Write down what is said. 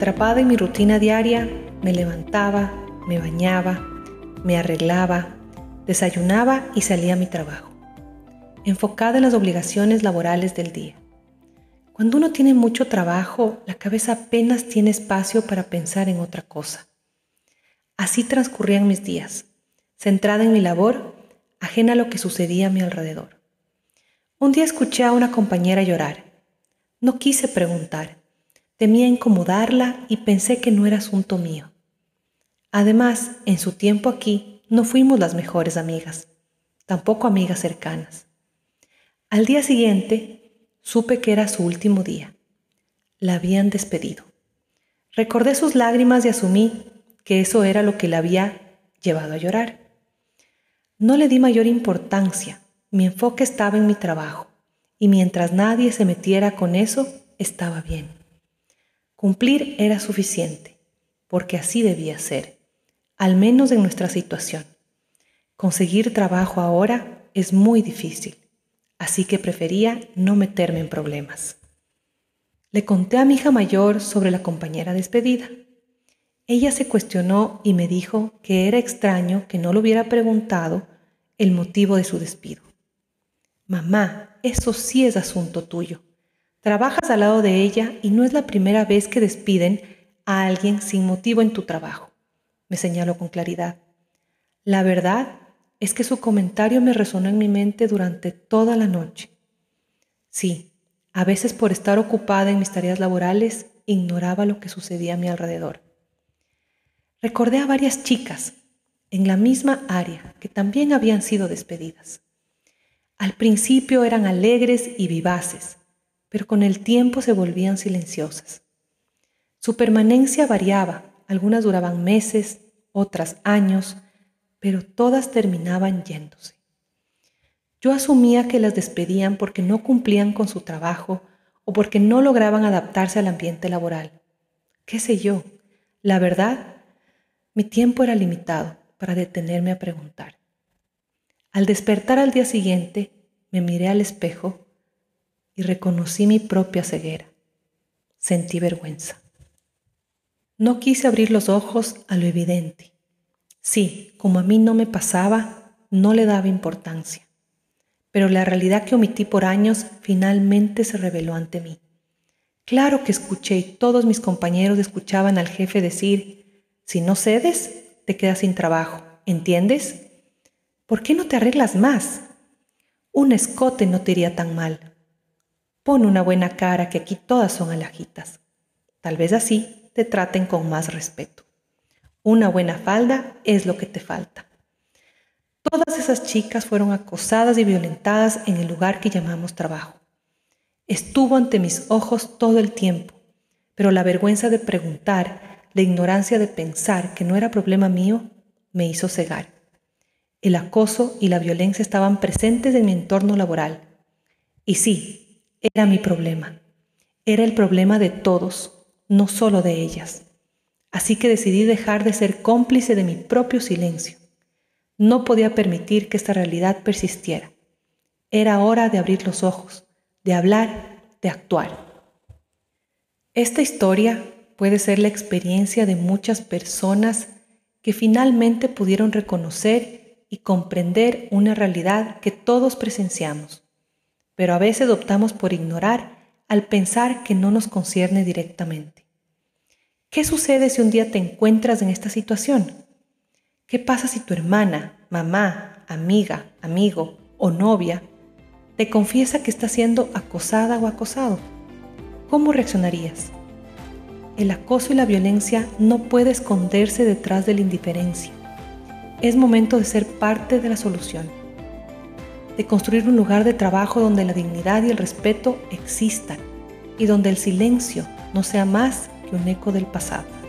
Atrapada en mi rutina diaria, me levantaba, me bañaba, me arreglaba, desayunaba y salía a mi trabajo, enfocada en las obligaciones laborales del día. Cuando uno tiene mucho trabajo, la cabeza apenas tiene espacio para pensar en otra cosa. Así transcurrían mis días, centrada en mi labor, ajena a lo que sucedía a mi alrededor. Un día escuché a una compañera llorar. No quise preguntar, temía incomodarla y pensé que no era asunto mío. Además, en su tiempo aquí no fuimos las mejores amigas, tampoco amigas cercanas. Al día siguiente supe que era su último día. La habían despedido. Recordé sus lágrimas y asumí que eso era lo que la había llevado a llorar. No le di mayor importancia, mi enfoque estaba en mi trabajo y mientras nadie se metiera con eso, estaba bien. Cumplir era suficiente, porque así debía ser, al menos en nuestra situación. Conseguir trabajo ahora es muy difícil, así que prefería no meterme en problemas. Le conté a mi hija mayor sobre la compañera despedida. Ella se cuestionó y me dijo que era extraño que no le hubiera preguntado el motivo de su despido. Mamá, eso sí es asunto tuyo. Trabajas al lado de ella y no es la primera vez que despiden a alguien sin motivo en tu trabajo, me señaló con claridad. La verdad es que su comentario me resonó en mi mente durante toda la noche. Sí, a veces por estar ocupada en mis tareas laborales ignoraba lo que sucedía a mi alrededor. Recordé a varias chicas en la misma área que también habían sido despedidas. Al principio eran alegres y vivaces, pero con el tiempo se volvían silenciosas. Su permanencia variaba, algunas duraban meses, otras años, pero todas terminaban yéndose. Yo asumía que las despedían porque no cumplían con su trabajo o porque no lograban adaptarse al ambiente laboral. ¿Qué sé yo? La verdad, mi tiempo era limitado para detenerme a preguntar. Al despertar al día siguiente, me miré al espejo y reconocí mi propia ceguera. Sentí vergüenza. No quise abrir los ojos a lo evidente. Sí, como a mí no me pasaba, no le daba importancia. Pero la realidad que omití por años finalmente se reveló ante mí. Claro que escuché y todos mis compañeros escuchaban al jefe decir, si no cedes, te quedas sin trabajo, ¿entiendes? ¿Por qué no te arreglas más? Un escote no te iría tan mal. Pon una buena cara que aquí todas son alajitas. Tal vez así te traten con más respeto. Una buena falda es lo que te falta. Todas esas chicas fueron acosadas y violentadas en el lugar que llamamos trabajo. Estuvo ante mis ojos todo el tiempo, pero la vergüenza de preguntar, la ignorancia de pensar que no era problema mío, me hizo cegar. El acoso y la violencia estaban presentes en mi entorno laboral. Y sí, era mi problema. Era el problema de todos, no solo de ellas. Así que decidí dejar de ser cómplice de mi propio silencio. No podía permitir que esta realidad persistiera. Era hora de abrir los ojos, de hablar, de actuar. Esta historia puede ser la experiencia de muchas personas que finalmente pudieron reconocer y comprender una realidad que todos presenciamos, pero a veces optamos por ignorar al pensar que no nos concierne directamente. ¿Qué sucede si un día te encuentras en esta situación? ¿Qué pasa si tu hermana, mamá, amiga, amigo o novia te confiesa que está siendo acosada o acosado? ¿Cómo reaccionarías? El acoso y la violencia no puede esconderse detrás de la indiferencia. Es momento de ser parte de la solución, de construir un lugar de trabajo donde la dignidad y el respeto existan y donde el silencio no sea más que un eco del pasado.